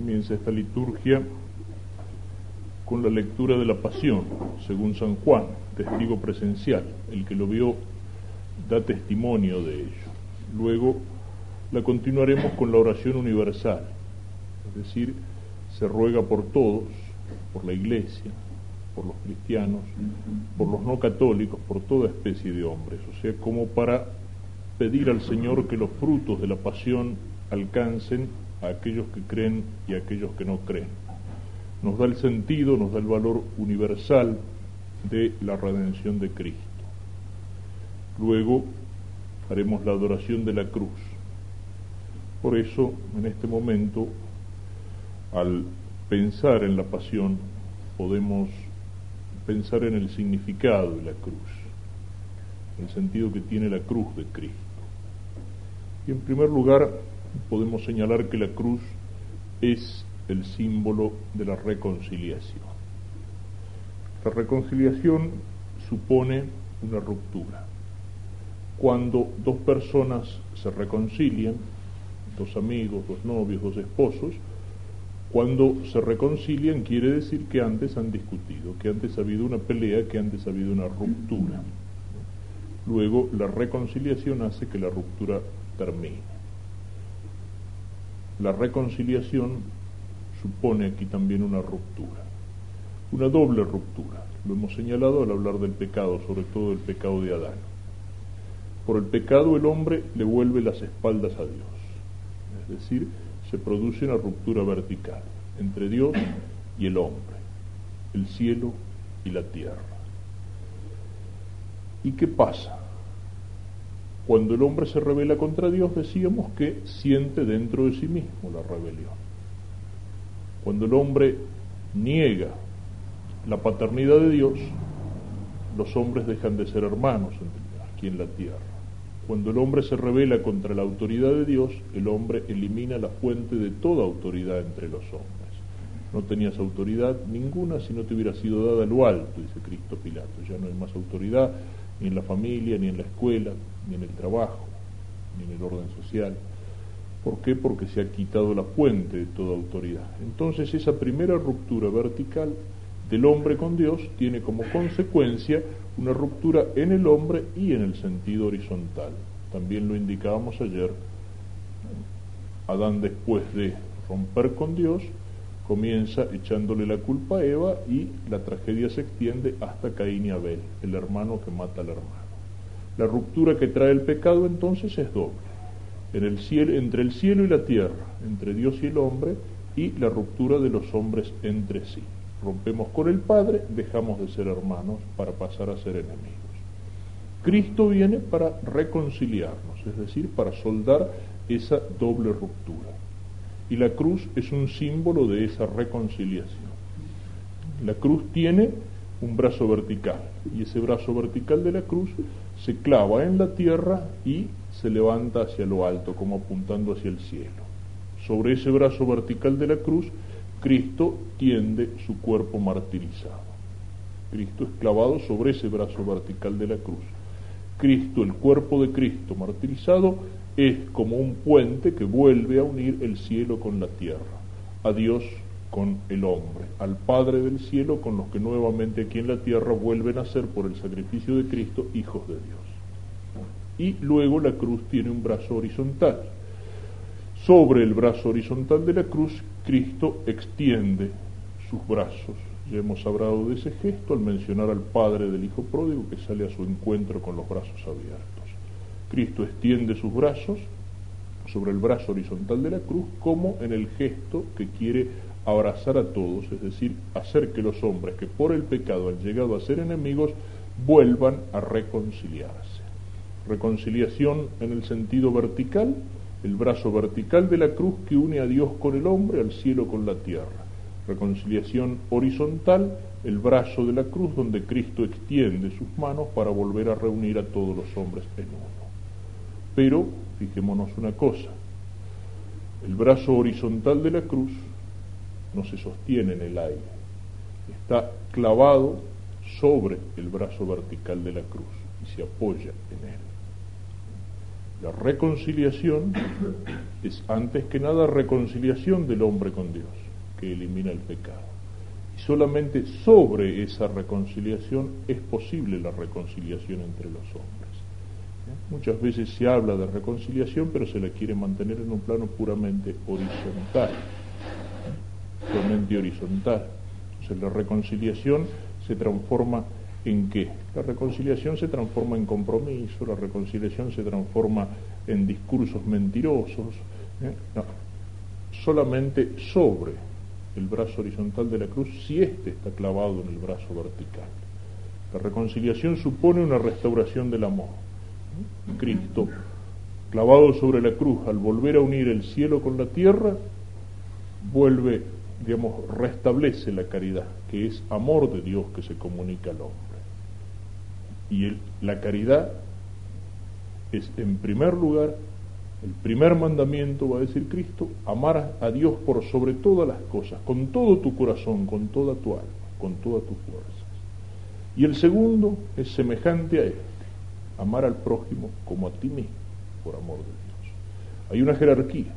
Comienza esta liturgia con la lectura de la pasión, según San Juan, testigo presencial. El que lo vio da testimonio de ello. Luego la continuaremos con la oración universal, es decir, se ruega por todos, por la Iglesia, por los cristianos, por los no católicos, por toda especie de hombres, o sea, como para pedir al Señor que los frutos de la pasión alcancen a aquellos que creen y a aquellos que no creen. Nos da el sentido, nos da el valor universal de la redención de Cristo. Luego haremos la adoración de la cruz. Por eso, en este momento, al pensar en la pasión, podemos pensar en el significado de la cruz, el sentido que tiene la cruz de Cristo. Y en primer lugar, podemos señalar que la cruz es el símbolo de la reconciliación. La reconciliación supone una ruptura. Cuando dos personas se reconcilian, dos amigos, dos novios, dos esposos, cuando se reconcilian quiere decir que antes han discutido, que antes ha habido una pelea, que antes ha habido una ruptura. Luego la reconciliación hace que la ruptura termine. La reconciliación supone aquí también una ruptura, una doble ruptura. Lo hemos señalado al hablar del pecado, sobre todo el pecado de Adán. Por el pecado el hombre le vuelve las espaldas a Dios, es decir, se produce una ruptura vertical entre Dios y el hombre, el cielo y la tierra. ¿Y qué pasa? Cuando el hombre se revela contra Dios, decíamos que siente dentro de sí mismo la rebelión. Cuando el hombre niega la paternidad de Dios, los hombres dejan de ser hermanos aquí en la tierra. Cuando el hombre se revela contra la autoridad de Dios, el hombre elimina la fuente de toda autoridad entre los hombres. No tenías autoridad ninguna si no te hubiera sido dada lo alto, dice Cristo Pilato. Ya no hay más autoridad ni en la familia, ni en la escuela, ni en el trabajo, ni en el orden social. ¿Por qué? Porque se ha quitado la fuente de toda autoridad. Entonces esa primera ruptura vertical del hombre con Dios tiene como consecuencia una ruptura en el hombre y en el sentido horizontal. También lo indicábamos ayer. Adán después de romper con Dios comienza echándole la culpa a Eva y la tragedia se extiende hasta Caín y Abel, el hermano que mata al hermano. La ruptura que trae el pecado entonces es doble, en el cielo, entre el cielo y la tierra, entre Dios y el hombre, y la ruptura de los hombres entre sí. Rompemos con el Padre, dejamos de ser hermanos para pasar a ser enemigos. Cristo viene para reconciliarnos, es decir, para soldar esa doble ruptura y la cruz es un símbolo de esa reconciliación. La cruz tiene un brazo vertical y ese brazo vertical de la cruz se clava en la tierra y se levanta hacia lo alto, como apuntando hacia el cielo. Sobre ese brazo vertical de la cruz, Cristo tiende su cuerpo martirizado. Cristo es clavado sobre ese brazo vertical de la cruz. Cristo, el cuerpo de Cristo martirizado, es como un puente que vuelve a unir el cielo con la tierra, a Dios con el hombre, al Padre del cielo con los que nuevamente aquí en la tierra vuelven a ser por el sacrificio de Cristo hijos de Dios. Y luego la cruz tiene un brazo horizontal. Sobre el brazo horizontal de la cruz, Cristo extiende sus brazos. Ya hemos hablado de ese gesto al mencionar al Padre del Hijo Pródigo que sale a su encuentro con los brazos abiertos. Cristo extiende sus brazos sobre el brazo horizontal de la cruz como en el gesto que quiere abrazar a todos, es decir, hacer que los hombres que por el pecado han llegado a ser enemigos vuelvan a reconciliarse. Reconciliación en el sentido vertical, el brazo vertical de la cruz que une a Dios con el hombre, al cielo con la tierra. Reconciliación horizontal, el brazo de la cruz donde Cristo extiende sus manos para volver a reunir a todos los hombres en uno. Pero, fijémonos una cosa, el brazo horizontal de la cruz no se sostiene en el aire, está clavado sobre el brazo vertical de la cruz y se apoya en él. La reconciliación es antes que nada reconciliación del hombre con Dios, que elimina el pecado. Y solamente sobre esa reconciliación es posible la reconciliación entre los hombres. ¿Eh? Muchas veces se habla de reconciliación, pero se la quiere mantener en un plano puramente horizontal. ¿eh? Puramente horizontal. Entonces la reconciliación se transforma en qué? La reconciliación se transforma en compromiso, la reconciliación se transforma en discursos mentirosos, ¿eh? solamente sobre el brazo horizontal de la cruz si éste está clavado en el brazo vertical. La reconciliación supone una restauración del amor. Cristo, clavado sobre la cruz, al volver a unir el cielo con la tierra, vuelve, digamos, restablece la caridad, que es amor de Dios que se comunica al hombre. Y la caridad es, en primer lugar, el primer mandamiento, va a decir Cristo, amar a Dios por sobre todas las cosas, con todo tu corazón, con toda tu alma, con todas tus fuerzas. Y el segundo es semejante a este, amar al prójimo como a ti mismo, por amor de Dios. Hay una jerarquía.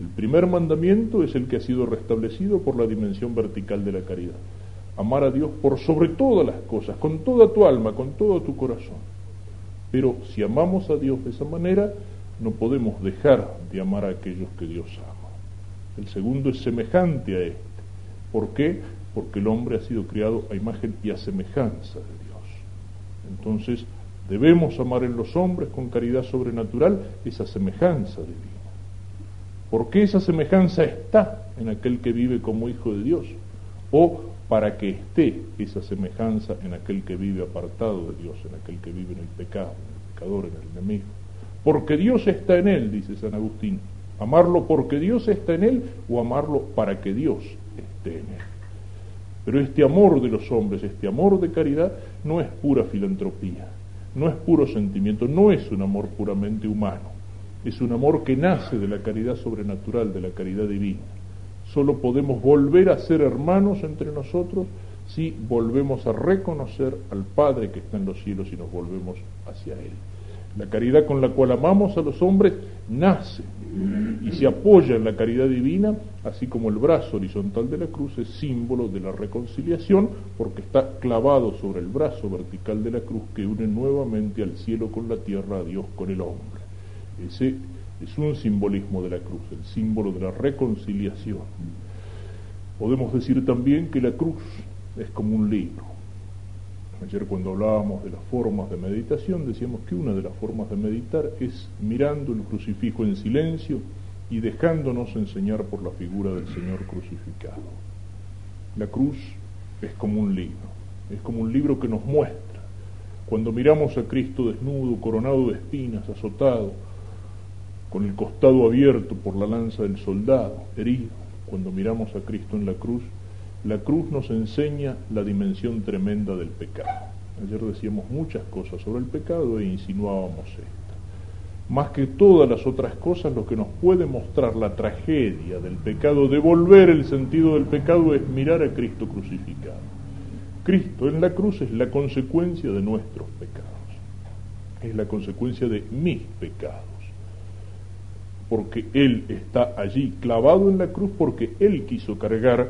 El primer mandamiento es el que ha sido restablecido por la dimensión vertical de la caridad amar a Dios por sobre todas las cosas, con toda tu alma, con todo tu corazón. Pero si amamos a Dios de esa manera, no podemos dejar de amar a aquellos que Dios ama. El segundo es semejante a este. ¿Por qué? Porque el hombre ha sido criado a imagen y a semejanza de Dios. Entonces, debemos amar en los hombres con caridad sobrenatural esa semejanza divina. ¿Por qué esa semejanza está en aquel que vive como hijo de Dios? O para que esté esa semejanza en aquel que vive apartado de Dios, en aquel que vive en el pecado, en el pecador, en el enemigo. Porque Dios está en él, dice San Agustín. Amarlo porque Dios está en él o amarlo para que Dios esté en él. Pero este amor de los hombres, este amor de caridad, no es pura filantropía, no es puro sentimiento, no es un amor puramente humano, es un amor que nace de la caridad sobrenatural, de la caridad divina. Solo podemos volver a ser hermanos entre nosotros si volvemos a reconocer al Padre que está en los cielos y nos volvemos hacia Él. La caridad con la cual amamos a los hombres nace y se apoya en la caridad divina, así como el brazo horizontal de la cruz es símbolo de la reconciliación, porque está clavado sobre el brazo vertical de la cruz que une nuevamente al cielo con la tierra, a Dios con el hombre. Ese es un simbolismo de la cruz, el símbolo de la reconciliación. Podemos decir también que la cruz es como un libro. Ayer cuando hablábamos de las formas de meditación decíamos que una de las formas de meditar es mirando el crucifijo en silencio y dejándonos enseñar por la figura del Señor crucificado. La cruz es como un libro, es como un libro que nos muestra. Cuando miramos a Cristo desnudo, coronado de espinas, azotado, con el costado abierto por la lanza del soldado, herido, cuando miramos a Cristo en la cruz, la cruz nos enseña la dimensión tremenda del pecado. Ayer decíamos muchas cosas sobre el pecado e insinuábamos esta. Más que todas las otras cosas, lo que nos puede mostrar la tragedia del pecado, devolver el sentido del pecado, es mirar a Cristo crucificado. Cristo en la cruz es la consecuencia de nuestros pecados, es la consecuencia de mis pecados porque Él está allí clavado en la cruz porque Él quiso cargar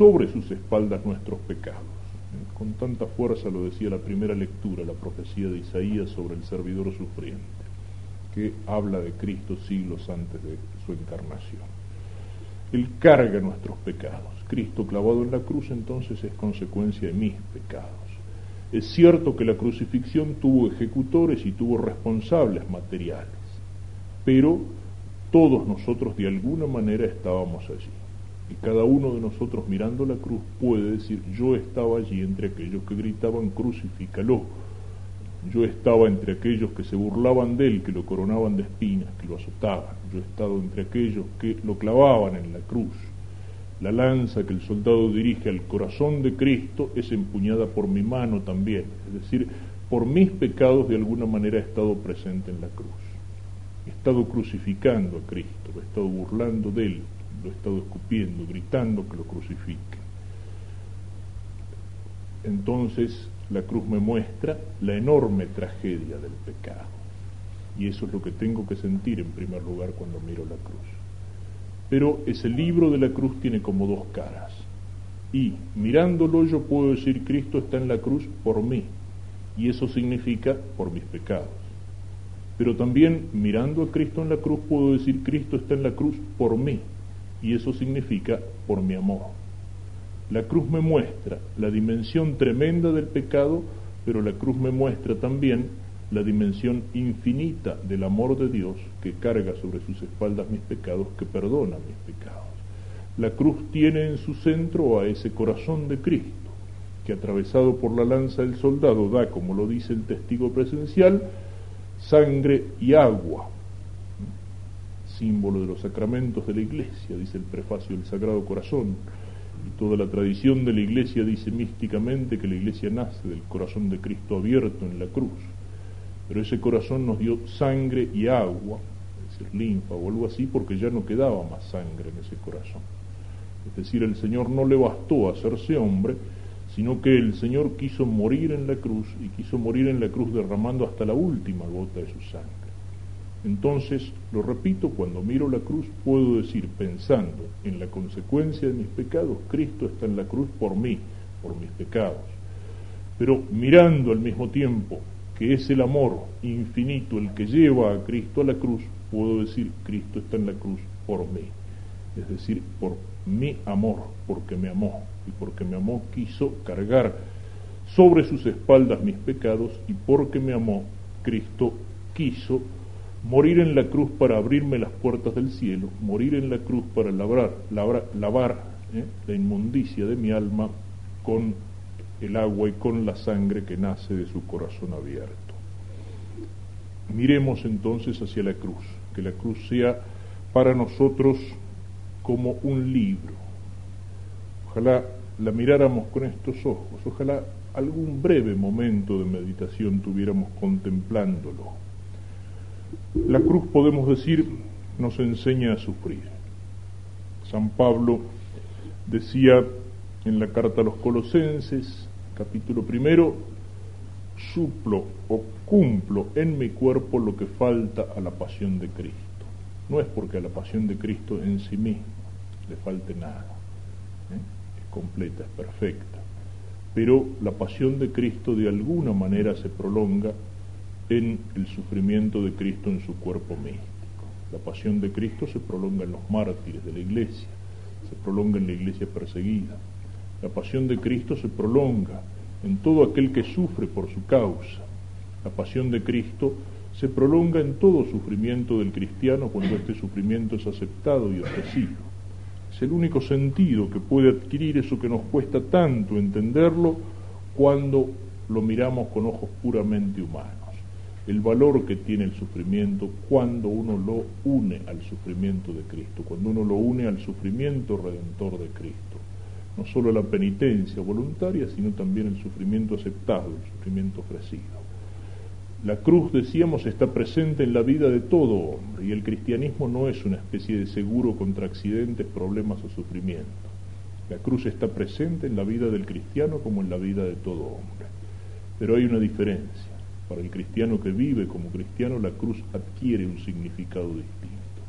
sobre sus espaldas nuestros pecados. Con tanta fuerza lo decía la primera lectura, la profecía de Isaías sobre el servidor sufriente, que habla de Cristo siglos antes de su encarnación. Él carga nuestros pecados. Cristo clavado en la cruz entonces es consecuencia de mis pecados. Es cierto que la crucifixión tuvo ejecutores y tuvo responsables materiales, pero todos nosotros de alguna manera estábamos allí. Y cada uno de nosotros mirando la cruz puede decir, yo estaba allí entre aquellos que gritaban, crucifícalo. Yo estaba entre aquellos que se burlaban de él, que lo coronaban de espinas, que lo azotaban. Yo he estado entre aquellos que lo clavaban en la cruz. La lanza que el soldado dirige al corazón de Cristo es empuñada por mi mano también. Es decir, por mis pecados de alguna manera he estado presente en la cruz he estado crucificando a Cristo, he estado burlando de Él, lo he estado escupiendo, gritando que lo crucifique. Entonces la cruz me muestra la enorme tragedia del pecado. Y eso es lo que tengo que sentir en primer lugar cuando miro la cruz. Pero ese libro de la cruz tiene como dos caras. Y mirándolo yo puedo decir, Cristo está en la cruz por mí. Y eso significa por mis pecados. Pero también mirando a Cristo en la cruz puedo decir, Cristo está en la cruz por mí. Y eso significa por mi amor. La cruz me muestra la dimensión tremenda del pecado, pero la cruz me muestra también la dimensión infinita del amor de Dios que carga sobre sus espaldas mis pecados, que perdona mis pecados. La cruz tiene en su centro a ese corazón de Cristo, que atravesado por la lanza del soldado da, como lo dice el testigo presencial, sangre y agua, símbolo de los sacramentos de la iglesia, dice el prefacio del Sagrado Corazón. Y toda la tradición de la iglesia dice místicamente que la iglesia nace del corazón de Cristo abierto en la cruz. Pero ese corazón nos dio sangre y agua, es decir, linfa o algo así, porque ya no quedaba más sangre en ese corazón. Es decir, el Señor no le bastó hacerse hombre, sino que el Señor quiso morir en la cruz y quiso morir en la cruz derramando hasta la última gota de su sangre. Entonces, lo repito, cuando miro la cruz puedo decir, pensando en la consecuencia de mis pecados, Cristo está en la cruz por mí, por mis pecados. Pero mirando al mismo tiempo que es el amor infinito el que lleva a Cristo a la cruz, puedo decir, Cristo está en la cruz por mí. Es decir, por mi amor, porque me amó y porque me amó quiso cargar sobre sus espaldas mis pecados y porque me amó, Cristo quiso morir en la cruz para abrirme las puertas del cielo, morir en la cruz para lavar, ¿eh? la inmundicia de mi alma con el agua y con la sangre que nace de su corazón abierto. Miremos entonces hacia la cruz, que la cruz sea para nosotros como un libro. Ojalá la miráramos con estos ojos, ojalá algún breve momento de meditación tuviéramos contemplándolo la cruz, podemos decir, nos enseña a sufrir. San Pablo decía en la carta a los Colosenses, capítulo primero, suplo o cumplo en mi cuerpo lo que falta a la pasión de Cristo. No es porque a la pasión de Cristo en sí mismo le falte nada, ¿eh? es completa, es perfecta, pero la pasión de Cristo de alguna manera se prolonga en el sufrimiento de Cristo en su cuerpo místico. La pasión de Cristo se prolonga en los mártires de la iglesia, se prolonga en la iglesia perseguida. La pasión de Cristo se prolonga en todo aquel que sufre por su causa. La pasión de Cristo se prolonga en todo sufrimiento del cristiano cuando este sufrimiento es aceptado y ofrecido. Es el único sentido que puede adquirir eso que nos cuesta tanto entenderlo cuando lo miramos con ojos puramente humanos el valor que tiene el sufrimiento cuando uno lo une al sufrimiento de Cristo, cuando uno lo une al sufrimiento redentor de Cristo. No solo la penitencia voluntaria, sino también el sufrimiento aceptado, el sufrimiento ofrecido. La cruz, decíamos, está presente en la vida de todo hombre y el cristianismo no es una especie de seguro contra accidentes, problemas o sufrimientos. La cruz está presente en la vida del cristiano como en la vida de todo hombre. Pero hay una diferencia para el cristiano que vive como cristiano, la cruz adquiere un significado distinto.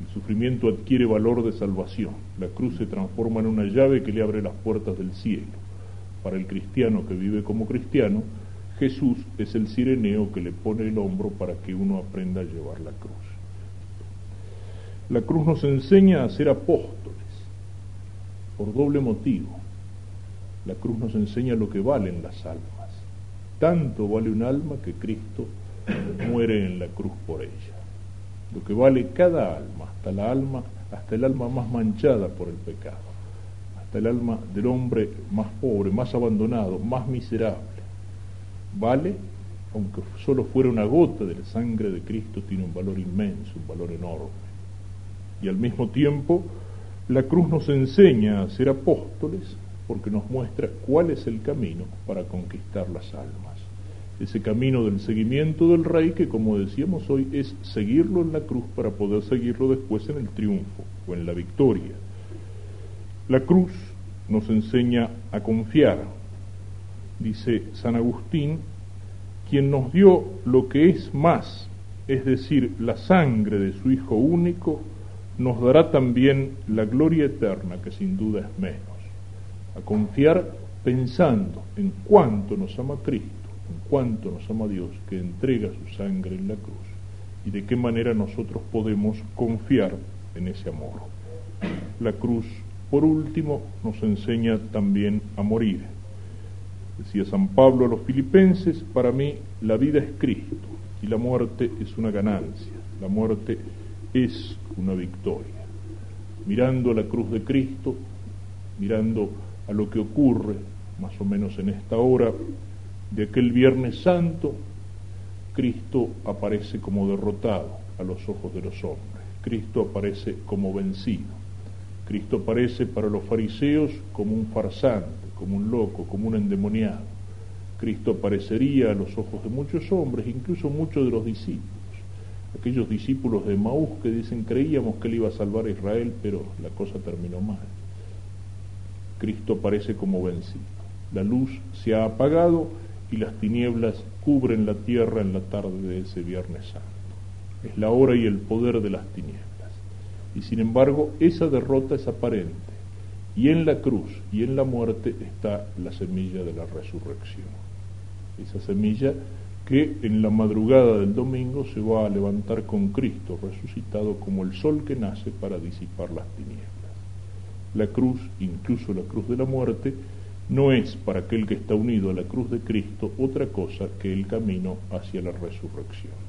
El sufrimiento adquiere valor de salvación. La cruz se transforma en una llave que le abre las puertas del cielo. Para el cristiano que vive como cristiano, Jesús es el sireneo que le pone el hombro para que uno aprenda a llevar la cruz. La cruz nos enseña a ser apóstoles por doble motivo. La cruz nos enseña lo que valen las almas tanto vale un alma que Cristo muere en la cruz por ella. Lo que vale cada alma, hasta la alma, hasta el alma más manchada por el pecado, hasta el alma del hombre más pobre, más abandonado, más miserable, vale, aunque solo fuera una gota de la sangre de Cristo, tiene un valor inmenso, un valor enorme. Y al mismo tiempo, la cruz nos enseña a ser apóstoles porque nos muestra cuál es el camino para conquistar las almas. Ese camino del seguimiento del rey que, como decíamos hoy, es seguirlo en la cruz para poder seguirlo después en el triunfo o en la victoria. La cruz nos enseña a confiar. Dice San Agustín, quien nos dio lo que es más es decir, la sangre de su Hijo único, nos dará también la gloria eterna, que sin duda es menos. A confiar pensando en cuánto nos ama Cristo, cuánto nos ama Dios, que entrega su sangre en la cruz, y de qué manera nosotros podemos confiar en ese amor. La cruz, por último, nos enseña también a morir. Decía San Pablo a los filipenses, para mí la vida es Cristo y la muerte es una ganancia, la muerte es una victoria. Mirando a la cruz de Cristo, mirando a lo que ocurre más o menos en esta hora de aquel Viernes Santo, Cristo aparece como derrotado a los ojos de los hombres, Cristo aparece como vencido, Cristo aparece para los fariseos como un farsante, como un loco, como un endemoniado. Cristo aparecería a los ojos de muchos hombres, incluso muchos de los discípulos. Aquellos discípulos de Maús que dicen creíamos que él iba a salvar a Israel, pero la cosa terminó mal. Cristo aparece como vencido. La luz se ha apagado y las tinieblas cubren la tierra en la tarde de ese Viernes Santo. Es la hora y el poder de las tinieblas. Y sin embargo, esa derrota es aparente. Y en la cruz y en la muerte está la semilla de la resurrección. Esa semilla que en la madrugada del domingo se va a levantar con Cristo resucitado como el sol que nace para disipar las tinieblas. La cruz, incluso la cruz de la muerte, no es para aquel que está unido a la cruz de Cristo otra cosa que el camino hacia la resurrección.